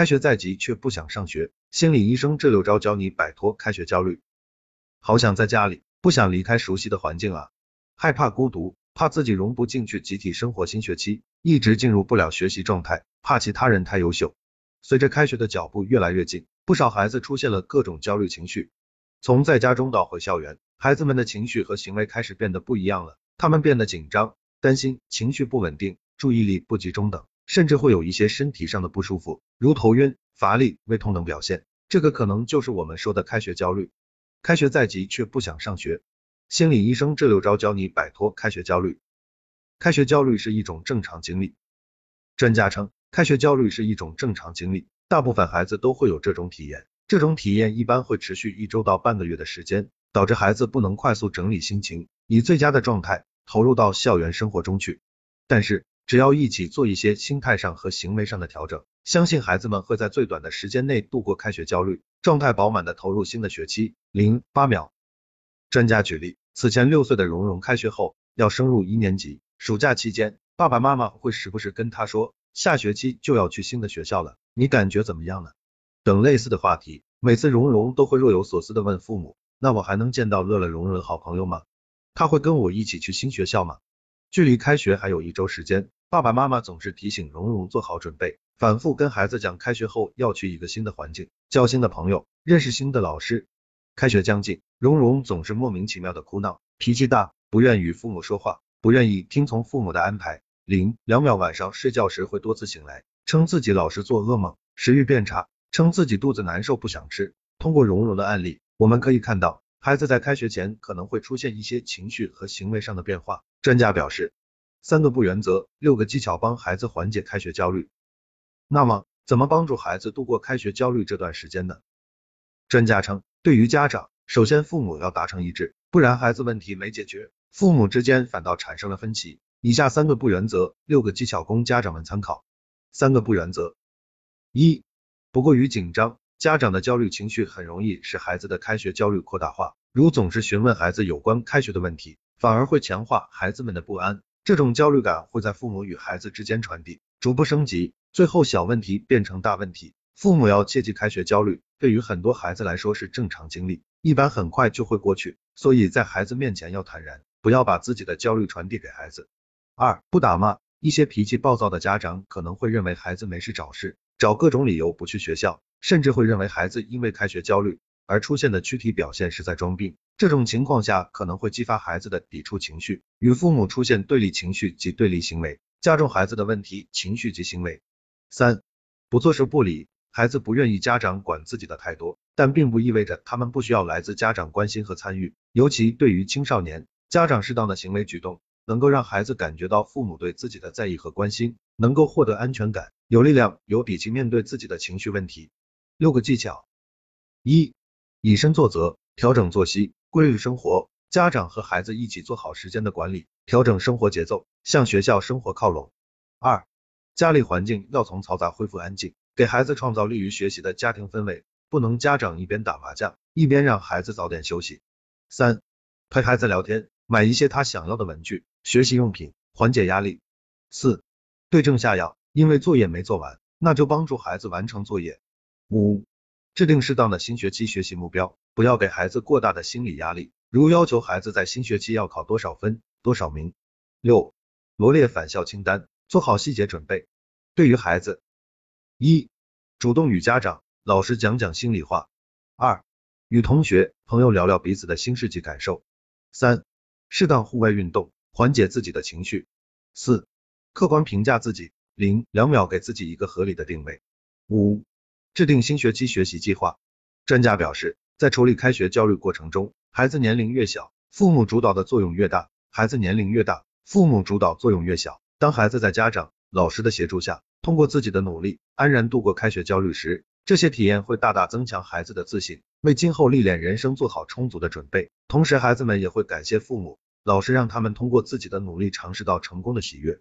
开学在即却不想上学，心理医生这六招教你摆脱开学焦虑。好想在家里，不想离开熟悉的环境啊，害怕孤独，怕自己融不进去集体生活，新学期一直进入不了学习状态，怕其他人太优秀。随着开学的脚步越来越近，不少孩子出现了各种焦虑情绪。从在家中到回校园，孩子们的情绪和行为开始变得不一样了，他们变得紧张、担心，情绪不稳定，注意力不集中等。甚至会有一些身体上的不舒服，如头晕、乏力、胃痛等表现，这个可能就是我们说的开学焦虑。开学在即却不想上学，心理医生这六招教你摆脱开学焦虑。开学焦虑是一种正常经历，专家称，开学焦虑是一种正常经历，大部分孩子都会有这种体验，这种体验一般会持续一周到半个月的时间，导致孩子不能快速整理心情，以最佳的状态投入到校园生活中去。但是，只要一起做一些心态上和行为上的调整，相信孩子们会在最短的时间内度过开学焦虑，状态饱满的投入新的学期。零八秒。专家举例，此前六岁的蓉蓉开学后要升入一年级，暑假期间，爸爸妈妈会时不时跟他说，下学期就要去新的学校了，你感觉怎么样呢？等类似的话题，每次蓉蓉都会若有所思的问父母，那我还能见到乐乐蓉蓉的好朋友吗？他会跟我一起去新学校吗？距离开学还有一周时间。爸爸妈妈总是提醒蓉蓉做好准备，反复跟孩子讲开学后要去一个新的环境，交新的朋友，认识新的老师。开学将近，蓉蓉总是莫名其妙的哭闹，脾气大，不愿与父母说话，不愿意听从父母的安排。零两秒晚上睡觉时会多次醒来，称自己老是做噩梦，食欲变差，称自己肚子难受不想吃。通过蓉蓉的案例，我们可以看到，孩子在开学前可能会出现一些情绪和行为上的变化。专家表示。三个不原则，六个技巧帮孩子缓解开学焦虑。那么，怎么帮助孩子度过开学焦虑这段时间呢？专家称，对于家长，首先父母要达成一致，不然孩子问题没解决，父母之间反倒产生了分歧。以下三个不原则，六个技巧供家长们参考。三个不原则：一、不过于紧张，家长的焦虑情绪很容易使孩子的开学焦虑扩大化，如总是询问孩子有关开学的问题，反而会强化孩子们的不安。这种焦虑感会在父母与孩子之间传递，逐步升级，最后小问题变成大问题。父母要切记，开学焦虑对于很多孩子来说是正常经历，一般很快就会过去。所以在孩子面前要坦然，不要把自己的焦虑传递给孩子。二，不打骂。一些脾气暴躁的家长可能会认为孩子没事找事，找各种理由不去学校，甚至会认为孩子因为开学焦虑而出现的躯体表现是在装病。这种情况下可能会激发孩子的抵触情绪，与父母出现对立情绪及对立行为，加重孩子的问题情绪及行为。三，不坐视不理，孩子不愿意家长管自己的太多，但并不意味着他们不需要来自家长关心和参与，尤其对于青少年，家长适当的行为举动，能够让孩子感觉到父母对自己的在意和关心，能够获得安全感，有力量、有底气面对自己的情绪问题。六个技巧：一，以身作则，调整作息。规律生活，家长和孩子一起做好时间的管理，调整生活节奏，向学校生活靠拢。二，家里环境要从嘈杂恢复安静，给孩子创造利于学习的家庭氛围，不能家长一边打麻将，一边让孩子早点休息。三，陪孩子聊天，买一些他想要的文具、学习用品，缓解压力。四，对症下药，因为作业没做完，那就帮助孩子完成作业。五，制定适当的新学期学习目标。不要给孩子过大的心理压力，如要求孩子在新学期要考多少分、多少名。六、罗列返校清单，做好细节准备。对于孩子，一、主动与家长、老师讲讲心里话；二、与同学、朋友聊聊彼此的心事及感受；三、适当户外运动，缓解自己的情绪；四、客观评价自己，零两秒给自己一个合理的定位；五、制定新学期学习计划。专家表示。在处理开学焦虑过程中，孩子年龄越小，父母主导的作用越大；孩子年龄越大，父母主导作用越小。当孩子在家长、老师的协助下，通过自己的努力，安然度过开学焦虑时，这些体验会大大增强孩子的自信，为今后历练人生做好充足的准备。同时，孩子们也会感谢父母、老师，让他们通过自己的努力尝试到成功的喜悦。